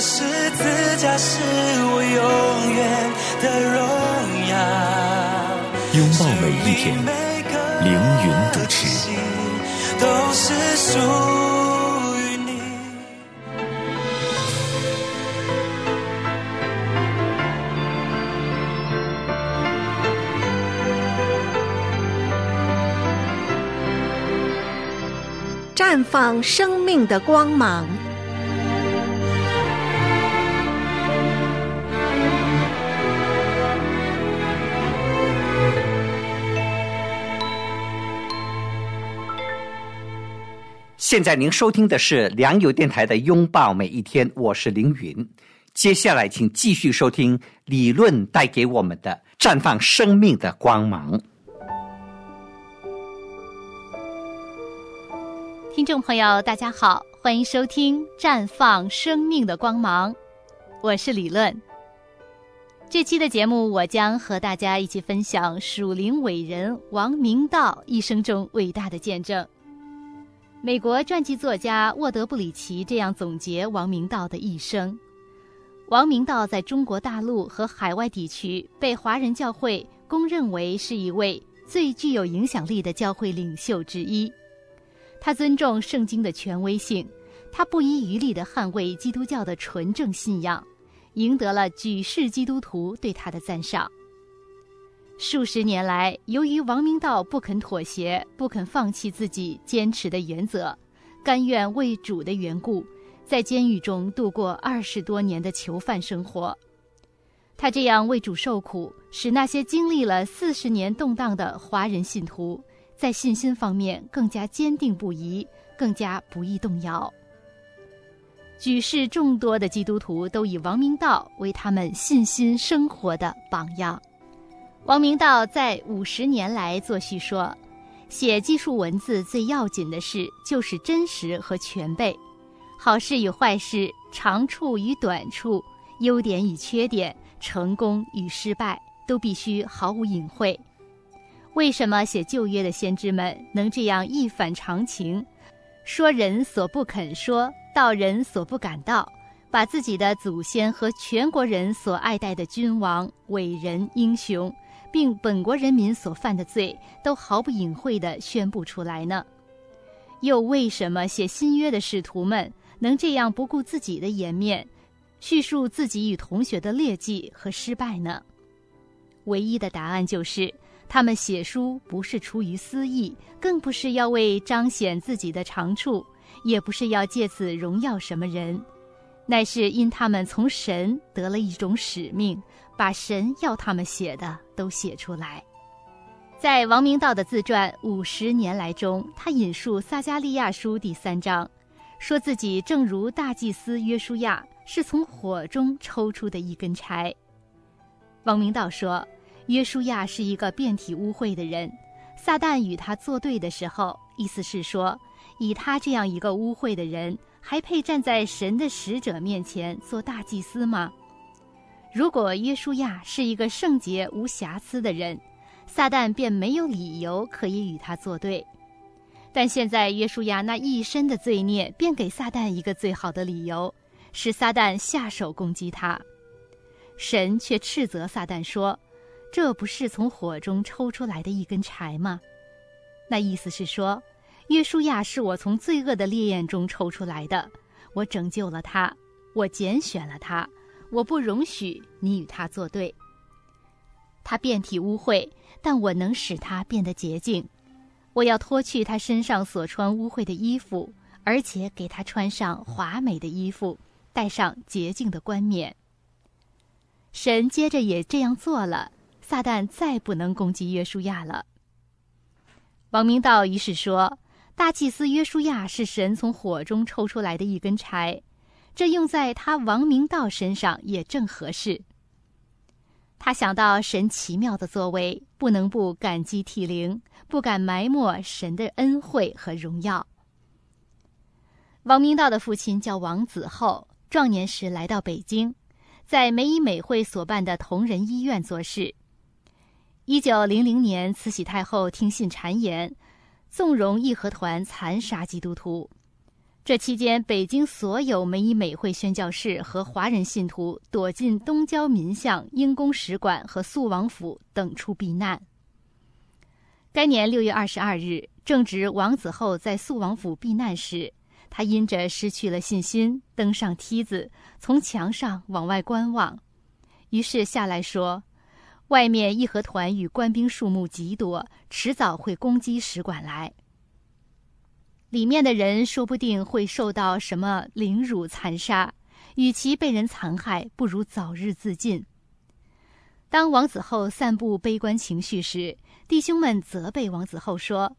十字架是我永远的荣耀。拥抱每一天，凌云主持。都是属于你。绽放生命的光芒。现在您收听的是良友电台的《拥抱每一天》，我是凌云。接下来，请继续收听理论带给我们的绽放生命的光芒。听众朋友，大家好，欢迎收听《绽放生命的光芒》，我是理论。这期的节目，我将和大家一起分享属灵伟人王明道一生中伟大的见证。美国传记作家沃德·布里奇这样总结王明道的一生：王明道在中国大陆和海外地区被华人教会公认为是一位最具有影响力的教会领袖之一。他尊重圣经的权威性，他不遗余力地捍卫基督教的纯正信仰，赢得了举世基督徒对他的赞赏。数十年来，由于王明道不肯妥协、不肯放弃自己坚持的原则，甘愿为主的缘故，在监狱中度过二十多年的囚犯生活。他这样为主受苦，使那些经历了四十年动荡的华人信徒，在信心方面更加坚定不移，更加不易动摇。举世众多的基督徒都以王明道为他们信心生活的榜样。王明道在五十年来作序说：“写记述文字最要紧的事就是真实和全备，好事与坏事，长处与短处，优点与缺点，成功与失败，都必须毫无隐晦。为什么写旧约的先知们能这样一反常情，说人所不肯说，道人所不敢道，把自己的祖先和全国人所爱戴的君王、伟人、英雄？”并本国人民所犯的罪都毫不隐晦地宣布出来呢？又为什么写新约的使徒们能这样不顾自己的颜面，叙述自己与同学的劣迹和失败呢？唯一的答案就是，他们写书不是出于私意，更不是要为彰显自己的长处，也不是要借此荣耀什么人，乃是因他们从神得了一种使命。把神要他们写的都写出来。在王明道的自传《五十年来》中，他引述撒加利亚书第三章，说自己正如大祭司约书亚是从火中抽出的一根柴。王明道说，约书亚是一个遍体污秽的人。撒旦与他作对的时候，意思是说，以他这样一个污秽的人，还配站在神的使者面前做大祭司吗？如果约书亚是一个圣洁无瑕疵的人，撒旦便没有理由可以与他作对。但现在约书亚那一身的罪孽，便给撒旦一个最好的理由，使撒旦下手攻击他。神却斥责撒旦说：“这不是从火中抽出来的一根柴吗？”那意思是说，约书亚是我从罪恶的烈焰中抽出来的，我拯救了他，我拣选了他。我不容许你与他作对。他遍体污秽，但我能使他变得洁净。我要脱去他身上所穿污秽的衣服，而且给他穿上华美的衣服，戴上洁净的冠冕。神接着也这样做了，撒旦再不能攻击约书亚了。王明道于是说：“大祭司约书亚是神从火中抽出来的一根柴。”这用在他王明道身上也正合适。他想到神奇妙的作为，不能不感激涕零，不敢埋没神的恩惠和荣耀。王明道的父亲叫王子厚，壮年时来到北京，在美以美会所办的同仁医院做事。一九零零年，慈禧太后听信谗言，纵容义和团残杀基督徒。这期间，北京所有美以美会宣教士和华人信徒躲进东郊民巷、英公使馆和肃王府等处避难。该年六月二十二日，正值王子厚在肃王府避难时，他因着失去了信心，登上梯子，从墙上往外观望，于是下来说：“外面义和团与官兵数目极多，迟早会攻击使馆来。”里面的人说不定会受到什么凌辱残杀，与其被人残害，不如早日自尽。当王子厚散布悲观情绪时，弟兄们责备王子厚说：“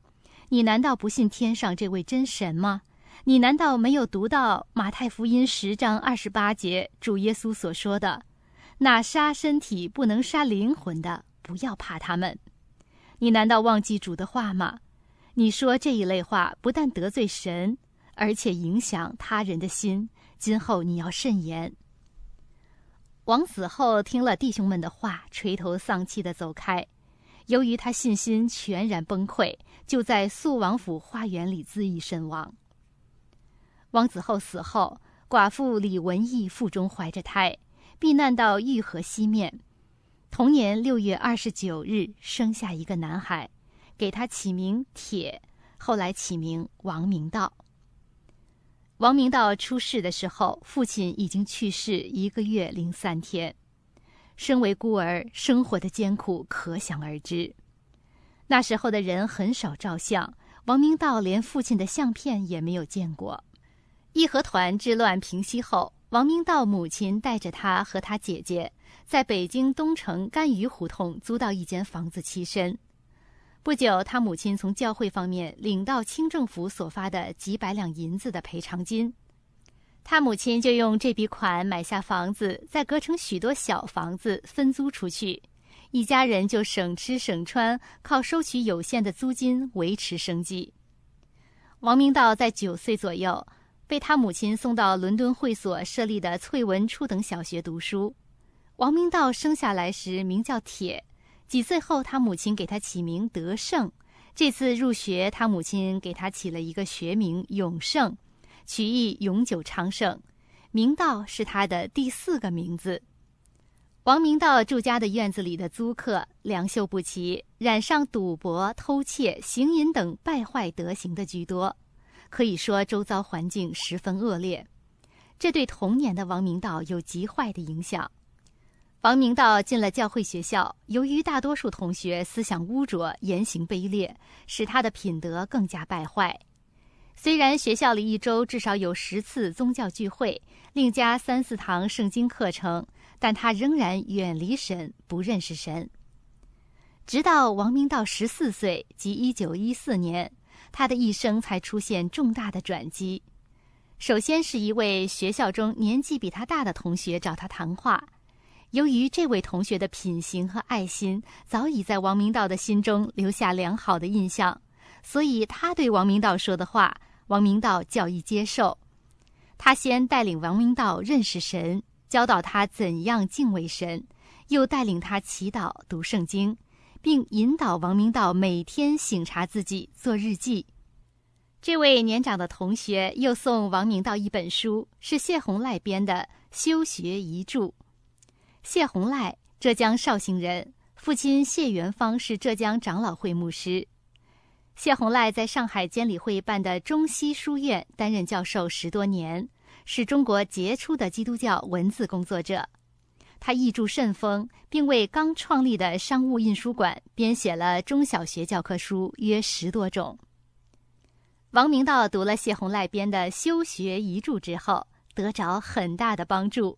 你难道不信天上这位真神吗？你难道没有读到马太福音十章二十八节主耶稣所说的：‘那杀身体不能杀灵魂的，不要怕他们’？你难道忘记主的话吗？”你说这一类话，不但得罪神，而且影响他人的心。今后你要慎言。王子厚听了弟兄们的话，垂头丧气的走开。由于他信心全然崩溃，就在肃王府花园里自缢身亡。王子厚死后，寡妇李文义腹中怀着胎，避难到玉河西面。同年六月二十九日，生下一个男孩。给他起名铁，后来起名王明道。王明道出世的时候，父亲已经去世一个月零三天。身为孤儿，生活的艰苦可想而知。那时候的人很少照相，王明道连父亲的相片也没有见过。义和团之乱平息后，王明道母亲带着他和他姐姐，在北京东城甘鱼胡同租到一间房子栖身。不久，他母亲从教会方面领到清政府所发的几百两银子的赔偿金，他母亲就用这笔款买下房子，再隔成许多小房子分租出去，一家人就省吃省穿，靠收取有限的租金维持生计。王明道在九岁左右被他母亲送到伦敦会所设立的翠文初等小学读书。王明道生下来时名叫铁。几岁后，他母亲给他起名德胜。这次入学，他母亲给他起了一个学名永胜，取意永久昌盛。明道是他的第四个名字。王明道住家的院子里的租客良莠不齐，染上赌博、偷窃、行淫等败坏德行的居多，可以说周遭环境十分恶劣。这对童年的王明道有极坏的影响。王明道进了教会学校，由于大多数同学思想污浊、言行卑劣，使他的品德更加败坏。虽然学校里一周至少有十次宗教聚会，另加三四堂圣经课程，但他仍然远离神，不认识神。直到王明道十四岁，即一九一四年，他的一生才出现重大的转机。首先是一位学校中年纪比他大的同学找他谈话。由于这位同学的品行和爱心早已在王明道的心中留下良好的印象，所以他对王明道说的话，王明道较易接受。他先带领王明道认识神，教导他怎样敬畏神，又带领他祈祷、读圣经，并引导王明道每天醒察自己，做日记。这位年长的同学又送王明道一本书，是谢洪赖编的《修学遗著》。谢洪赖，浙江绍兴人，父亲谢元芳是浙江长老会牧师。谢洪赖在上海监理会办的中西书院担任教授十多年，是中国杰出的基督教文字工作者。他译著甚丰，并为刚创立的商务印书馆编写了中小学教科书约十多种。王明道读了谢洪赖编的《修学遗著》之后，得着很大的帮助。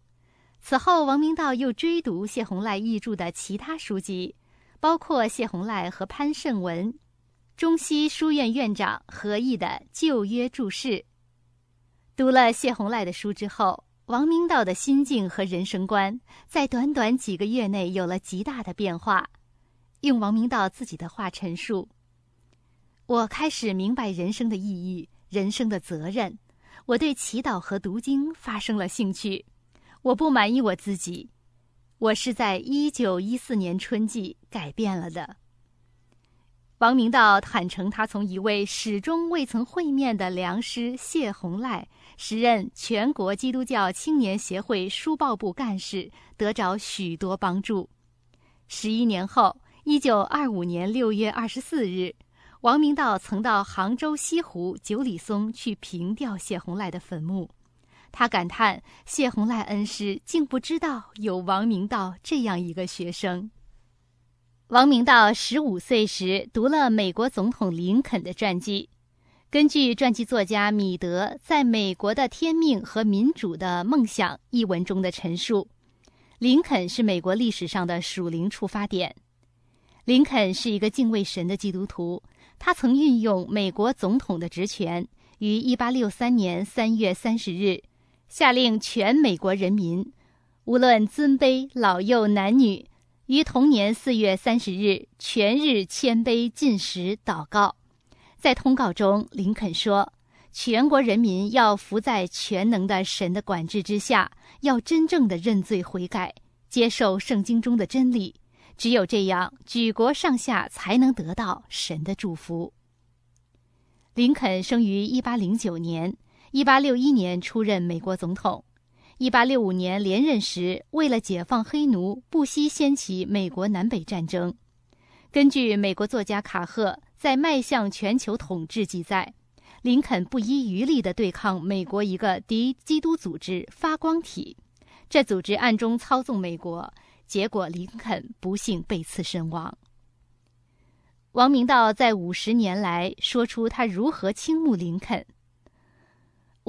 此后，王明道又追读谢洪赖译著的其他书籍，包括谢洪赖和潘盛文、中西书院院长合译的《旧约注释》。读了谢洪赖的书之后，王明道的心境和人生观在短短几个月内有了极大的变化。用王明道自己的话陈述：“我开始明白人生的意义，人生的责任。我对祈祷和读经发生了兴趣。我不满意我自己，我是在一九一四年春季改变了的。”王明道坦诚，他从一位始终未曾会面的良师谢洪赖，时任全国基督教青年协会书报部干事，得着许多帮助。十一年后，一九二五年六月二十四日，王明道曾到杭州西湖九里松去凭吊谢洪赖的坟墓，他感叹谢洪赖恩师竟不知道有王明道这样一个学生。王明道十五岁时读了美国总统林肯的传记。根据传记作家米德在《美国的天命和民主的梦想》一文中的陈述，林肯是美国历史上的属灵出发点。林肯是一个敬畏神的基督徒，他曾运用美国总统的职权，于一八六三年三月三十日下令全美国人民，无论尊卑老幼男女。于同年四月三十日，全日谦卑进食祷告。在通告中，林肯说：“全国人民要服在全能的神的管制之下，要真正的认罪悔改，接受圣经中的真理。只有这样，举国上下才能得到神的祝福。”林肯生于一八零九年，一八六一年出任美国总统。一八六五年连任时，为了解放黑奴，不惜掀起美国南北战争。根据美国作家卡赫在《迈向全球统治》记载，林肯不遗余力地对抗美国一个敌基督组织“发光体”，这组织暗中操纵美国，结果林肯不幸被刺身亡。王明道在五十年来说出他如何倾慕林肯。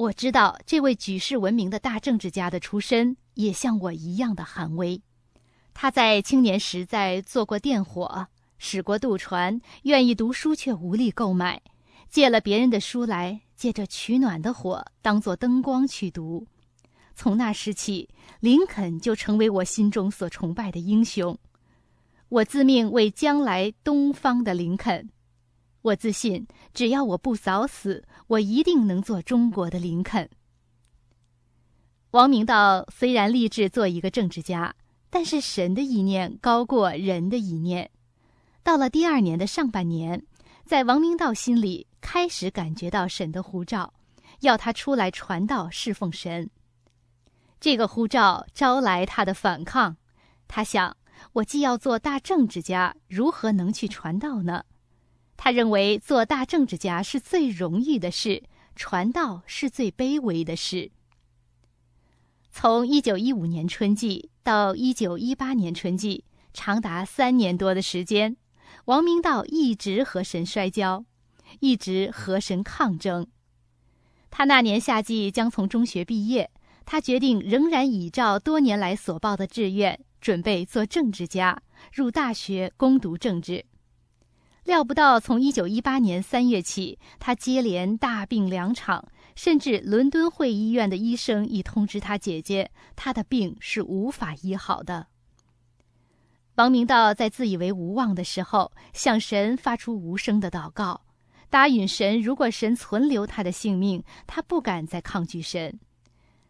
我知道这位举世闻名的大政治家的出身也像我一样的寒微。他在青年时在做过电火，使过渡船，愿意读书却无力购买，借了别人的书来，借着取暖的火当做灯光去读。从那时起，林肯就成为我心中所崇拜的英雄。我自命为将来东方的林肯。我自信，只要我不早死，我一定能做中国的林肯。王明道虽然立志做一个政治家，但是神的意念高过人的意念。到了第二年的上半年，在王明道心里开始感觉到神的呼召，要他出来传道侍奉神。这个呼召招来他的反抗，他想：我既要做大政治家，如何能去传道呢？他认为做大政治家是最容易的事，传道是最卑微的事。从一九一五年春季到一九一八年春季，长达三年多的时间，王明道一直和神摔跤，一直和神抗争。他那年夏季将从中学毕业，他决定仍然依照多年来所报的志愿，准备做政治家，入大学攻读政治。料不到，从一九一八年三月起，他接连大病两场，甚至伦敦会医院的医生已通知他姐姐，他的病是无法医好的。王明道在自以为无望的时候，向神发出无声的祷告，答应神：如果神存留他的性命，他不敢再抗拒神，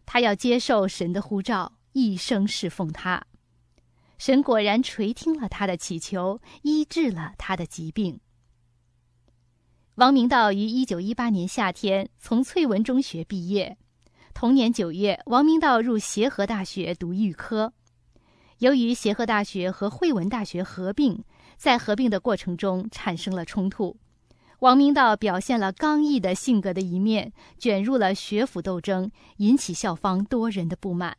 他要接受神的呼召，一生侍奉他。神果然垂听了他的祈求，医治了他的疾病。王明道于一九一八年夏天从翠文中学毕业，同年九月，王明道入协和大学读预科。由于协和大学和汇文大学合并，在合并的过程中产生了冲突，王明道表现了刚毅的性格的一面，卷入了学府斗争，引起校方多人的不满。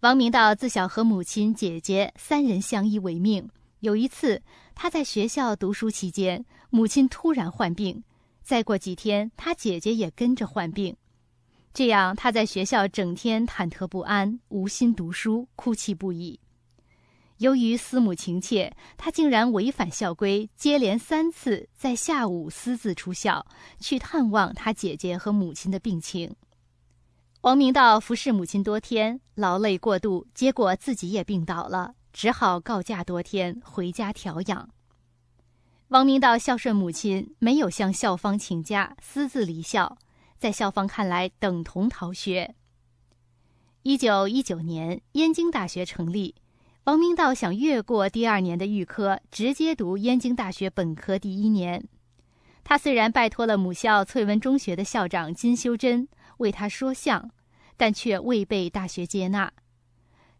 王明道自小和母亲、姐姐三人相依为命。有一次，他在学校读书期间，母亲突然患病，再过几天，他姐姐也跟着患病。这样，他在学校整天忐忑不安，无心读书，哭泣不已。由于思母情切，他竟然违反校规，接连三次在下午私自出校，去探望他姐姐和母亲的病情。王明道服侍母亲多天，劳累过度，结果自己也病倒了，只好告假多天，回家调养。王明道孝顺母亲，没有向校方请假，私自离校，在校方看来等同逃学。一九一九年，燕京大学成立，王明道想越过第二年的预科，直接读燕京大学本科第一年。他虽然拜托了母校翠文中学的校长金修珍为他说相，但却未被大学接纳。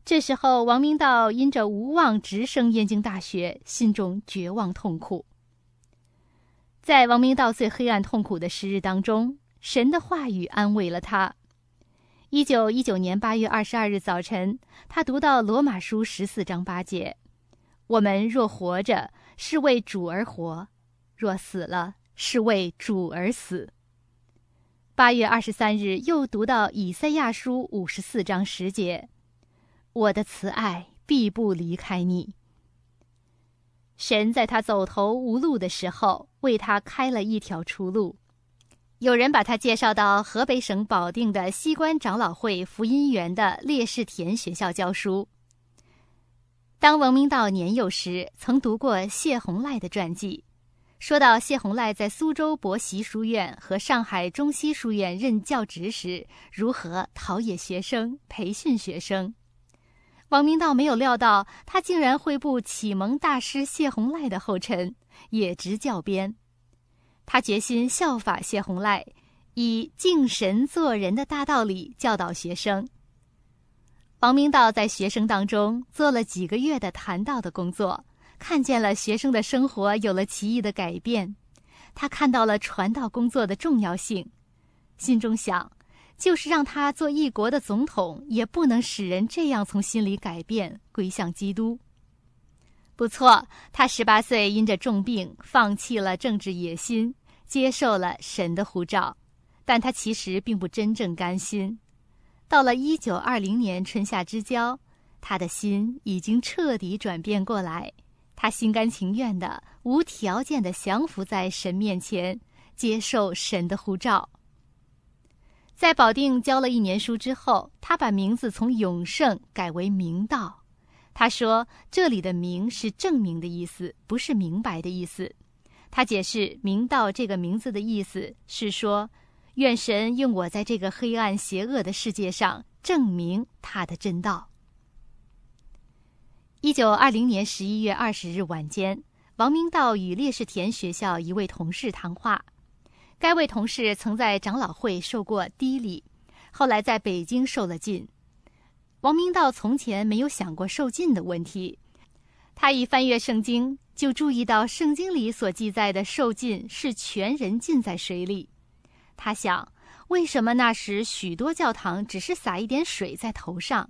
这时候，王明道因着无望直升燕京大学，心中绝望痛苦。在王明道最黑暗痛苦的时日当中，神的话语安慰了他。一九一九年八月二十二日早晨，他读到罗马书十四章八节：“我们若活着，是为主而活；若死了，是为主而死。”八月二十三日，又读到以赛亚书五十四章十节：“我的慈爱必不离开你。”神在他走投无路的时候，为他开了一条出路。有人把他介绍到河北省保定的西关长老会福音园的烈士田学校教书。当王明道年幼时，曾读过谢洪赖的传记，说到谢洪赖在苏州博习书院和上海中西书院任教职时，如何陶冶学生、培训学生。王明道没有料到，他竟然会步启蒙大师谢洪赖的后尘，也执教鞭。他决心效法谢洪赖，以敬神做人的大道理教导学生。王明道在学生当中做了几个月的谈道的工作，看见了学生的生活有了奇异的改变。他看到了传道工作的重要性，心中想：就是让他做一国的总统，也不能使人这样从心里改变，归向基督。不错，他十八岁因着重病，放弃了政治野心，接受了神的呼召，但他其实并不真正甘心。到了一九二零年春夏之交，他的心已经彻底转变过来，他心甘情愿的、无条件的降服在神面前，接受神的呼召。在保定教了一年书之后，他把名字从永盛改为明道。他说：“这里的‘明’是证明的意思，不是明白的意思。”他解释“明道”这个名字的意思是说，愿神用我在这个黑暗邪恶的世界上证明他的真道。一九二零年十一月二十日晚间，王明道与烈士田学校一位同事谈话。该位同事曾在长老会受过低礼，后来在北京受了禁。王明道从前没有想过受禁的问题，他一翻阅圣经，就注意到圣经里所记载的受禁是全人浸在水里。他想，为什么那时许多教堂只是洒一点水在头上？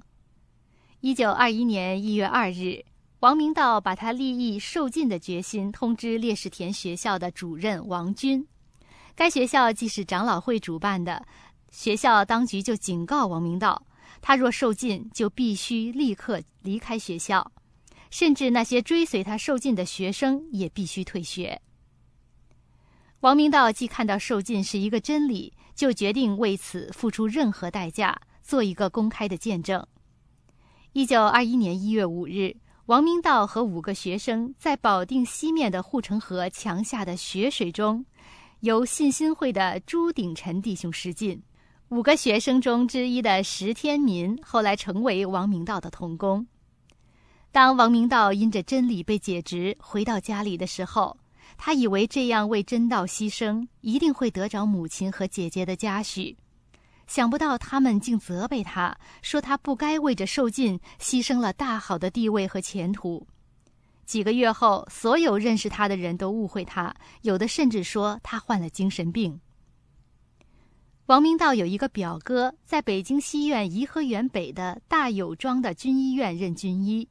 一九二一年一月二日，王明道把他立意受禁的决心通知烈士田学校的主任王军。该学校既是长老会主办的，学校当局就警告王明道。他若受禁，就必须立刻离开学校，甚至那些追随他受禁的学生也必须退学。王明道既看到受禁是一个真理，就决定为此付出任何代价，做一个公开的见证。一九二一年一月五日，王明道和五个学生在保定西面的护城河墙下的雪水中，由信心会的朱鼎臣弟兄施浸。五个学生中之一的石天民后来成为王明道的童工。当王明道因着真理被解职回到家里的时候，他以为这样为真道牺牲一定会得着母亲和姐姐的嘉许，想不到他们竟责备他说他不该为着受尽牺牲了大好的地位和前途。几个月后，所有认识他的人都误会他，有的甚至说他患了精神病。王明道有一个表哥，在北京西苑颐和园北的大有庄的军医院任军医。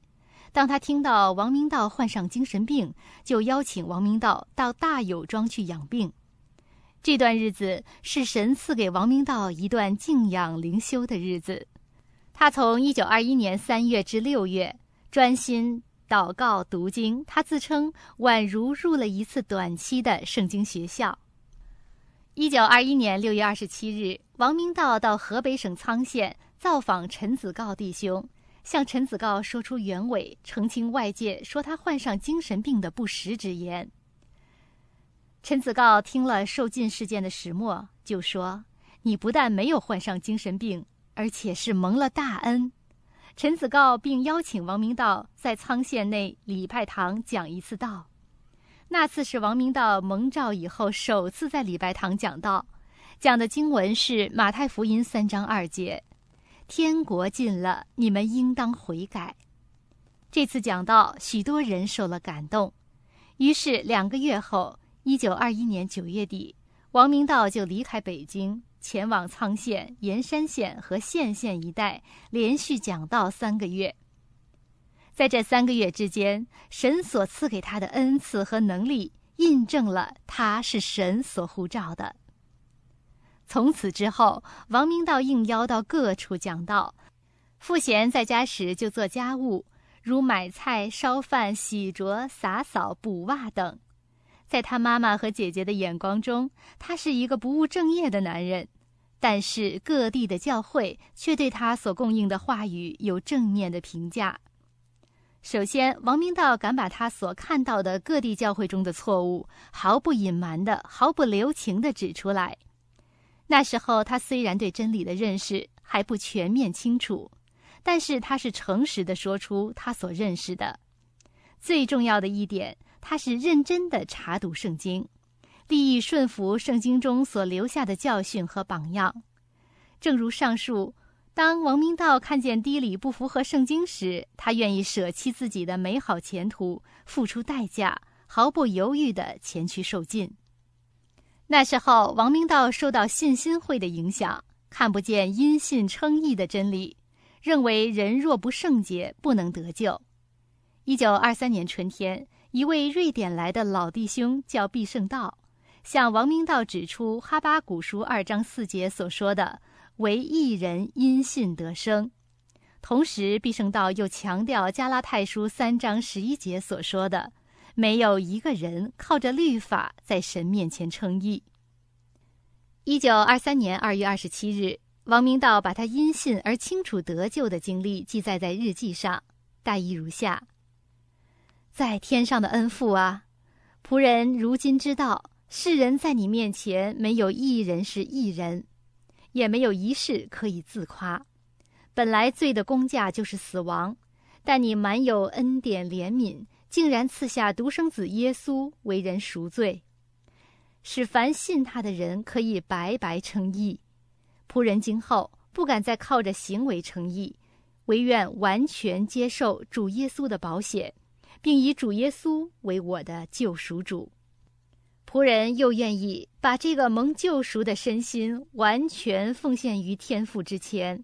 当他听到王明道患上精神病，就邀请王明道到大有庄去养病。这段日子是神赐给王明道一段静养灵修的日子。他从一九二一年三月至六月专心祷告读经，他自称宛如入了一次短期的圣经学校。一九二一年六月二十七日，王明道到河北省沧县造访陈子告弟兄，向陈子告说出原委，澄清外界说他患上精神病的不实之言。陈子告听了受禁事件的始末，就说：“你不但没有患上精神病，而且是蒙了大恩。”陈子告并邀请王明道在沧县内礼拜堂讲一次道。那次是王明道蒙召以后首次在礼拜堂讲道，讲的经文是马太福音三章二节：“天国近了，你们应当悔改。”这次讲道，许多人受了感动。于是两个月后，一九二一年九月底，王明道就离开北京，前往沧县、盐山县和县县一带，连续讲道三个月。在这三个月之间，神所赐给他的恩赐和能力，印证了他是神所呼召的。从此之后，王明道应邀到各处讲道。赋闲在家时就做家务，如买菜、烧饭、洗濯、洒扫、补袜等。在他妈妈和姐姐的眼光中，他是一个不务正业的男人，但是各地的教会却对他所供应的话语有正面的评价。首先，王明道敢把他所看到的各地教会中的错误毫不隐瞒的、毫不留情的指出来。那时候，他虽然对真理的认识还不全面清楚，但是他是诚实的说出他所认识的。最重要的一点，他是认真的查读圣经，立意顺服圣经中所留下的教训和榜样。正如上述。当王明道看见低礼不符合圣经时，他愿意舍弃自己的美好前途，付出代价，毫不犹豫地前去受尽。那时候，王明道受到信心会的影响，看不见因信称义的真理，认为人若不圣洁，不能得救。一九二三年春天，一位瑞典来的老弟兄叫毕圣道，向王明道指出哈巴古书二章四节所说的。唯一人因信得生，同时毕圣道又强调加拉太书三章十一节所说的：“没有一个人靠着律法在神面前称义。”一九二三年二月二十七日，王明道把他因信而清楚得救的经历记载在日记上，大意如下：在天上的恩父啊，仆人如今知道，世人在你面前没有一人是一人。也没有一事可以自夸。本来罪的工价就是死亡，但你满有恩典怜悯，竟然赐下独生子耶稣为人赎罪，使凡信他的人可以白白称义。仆人今后不敢再靠着行为称义，唯愿完全接受主耶稣的保险，并以主耶稣为我的救赎主。仆人又愿意把这个蒙救赎的身心完全奉献于天父之前。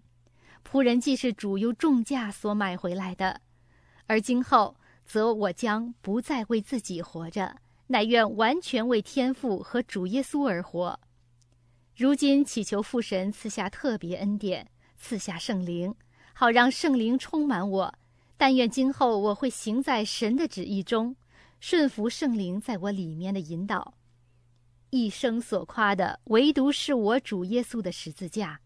仆人既是主用重价所买回来的，而今后则我将不再为自己活着，乃愿完全为天父和主耶稣而活。如今祈求父神赐下特别恩典，赐下圣灵，好让圣灵充满我。但愿今后我会行在神的旨意中。顺服圣灵在我里面的引导，一生所夸的唯独是我主耶稣的十字架，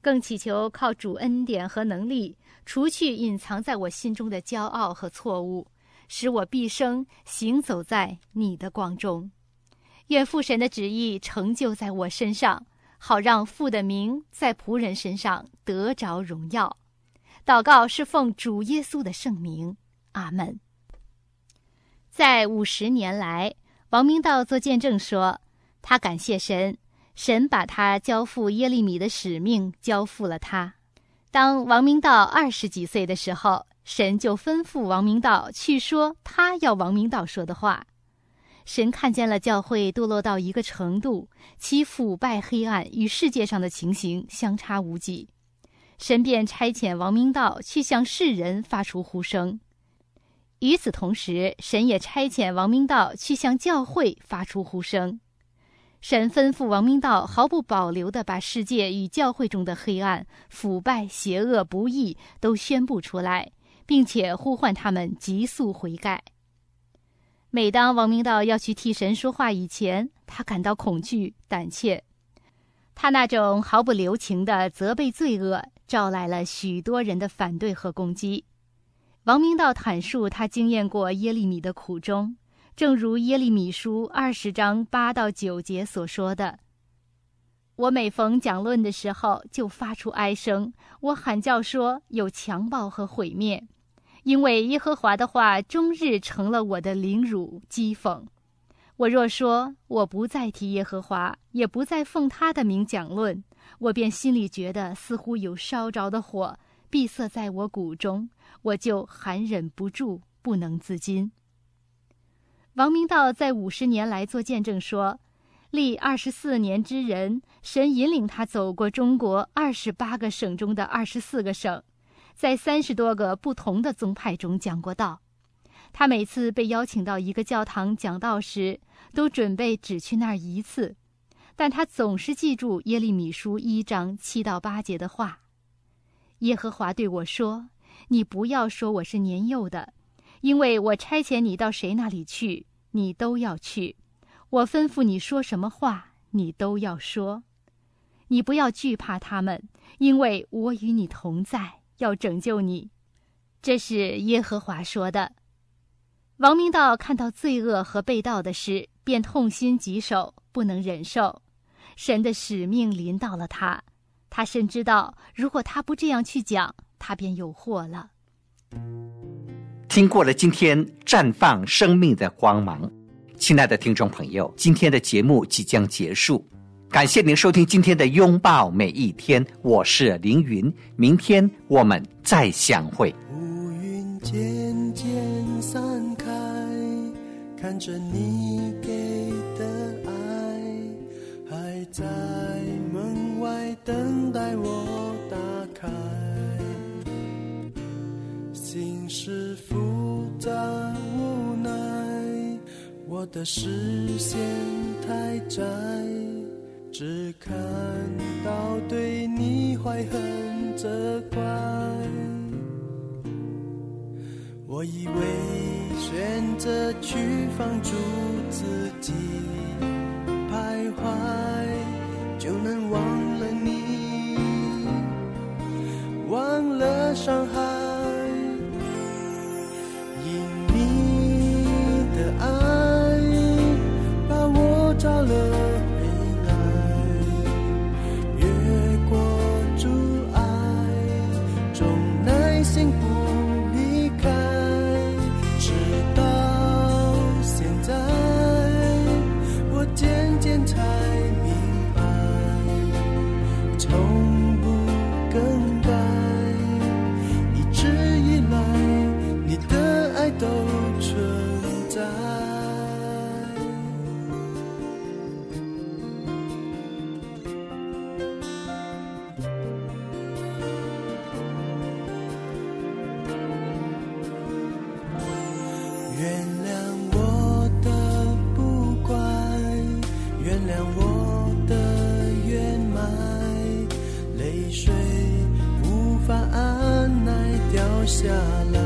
更祈求靠主恩典和能力，除去隐藏在我心中的骄傲和错误，使我毕生行走在你的光中。愿父神的旨意成就在我身上，好让父的名在仆人身上得着荣耀。祷告是奉主耶稣的圣名，阿门。在五十年来，王明道做见证说，他感谢神，神把他交付耶利米的使命交付了他。当王明道二十几岁的时候，神就吩咐王明道去说他要王明道说的话。神看见了教会堕落到一个程度，其腐败黑暗与世界上的情形相差无几，神便差遣王明道去向世人发出呼声。与此同时，神也差遣王明道去向教会发出呼声。神吩咐王明道毫不保留地把世界与教会中的黑暗、腐败、邪恶、不义都宣布出来，并且呼唤他们急速悔改。每当王明道要去替神说话以前，他感到恐惧、胆怯。他那种毫不留情的责备罪恶，招来了许多人的反对和攻击。王明道坦述他经验过耶利米的苦衷，正如耶利米书二十章八到九节所说的：“我每逢讲论的时候，就发出哀声，我喊叫说有强暴和毁灭，因为耶和华的话终日成了我的凌辱讥讽。”我若说我不再提耶和华，也不再奉他的名讲论，我便心里觉得似乎有烧着的火闭塞在我骨中，我就含忍不住，不能自禁。王明道在五十年来做见证说，历二十四年之人，神引领他走过中国二十八个省中的二十四个省，在三十多个不同的宗派中讲过道。他每次被邀请到一个教堂讲道时，都准备只去那儿一次，但他总是记住耶利米书一章七到八节的话：“耶和华对我说，你不要说我是年幼的，因为我差遣你到谁那里去，你都要去；我吩咐你说什么话，你都要说。你不要惧怕他们，因为我与你同在，要拯救你。”这是耶和华说的。王明道看到罪恶和被盗的事，便痛心疾首，不能忍受。神的使命临到了他，他深知道，如果他不这样去讲，他便有祸了。听过了今天绽放生命的光芒，亲爱的听众朋友，今天的节目即将结束，感谢您收听今天的拥抱每一天，我是凌云，明天我们再相会。乌云渐渐散开，看着你给在门外等待我打开。心事复杂无奈，我的视线太窄，只看到对你怀恨责怪。我以为选择去放逐自己徘徊，就能忘了你，忘了伤害。原谅我的圆满，泪水无法按耐掉下来。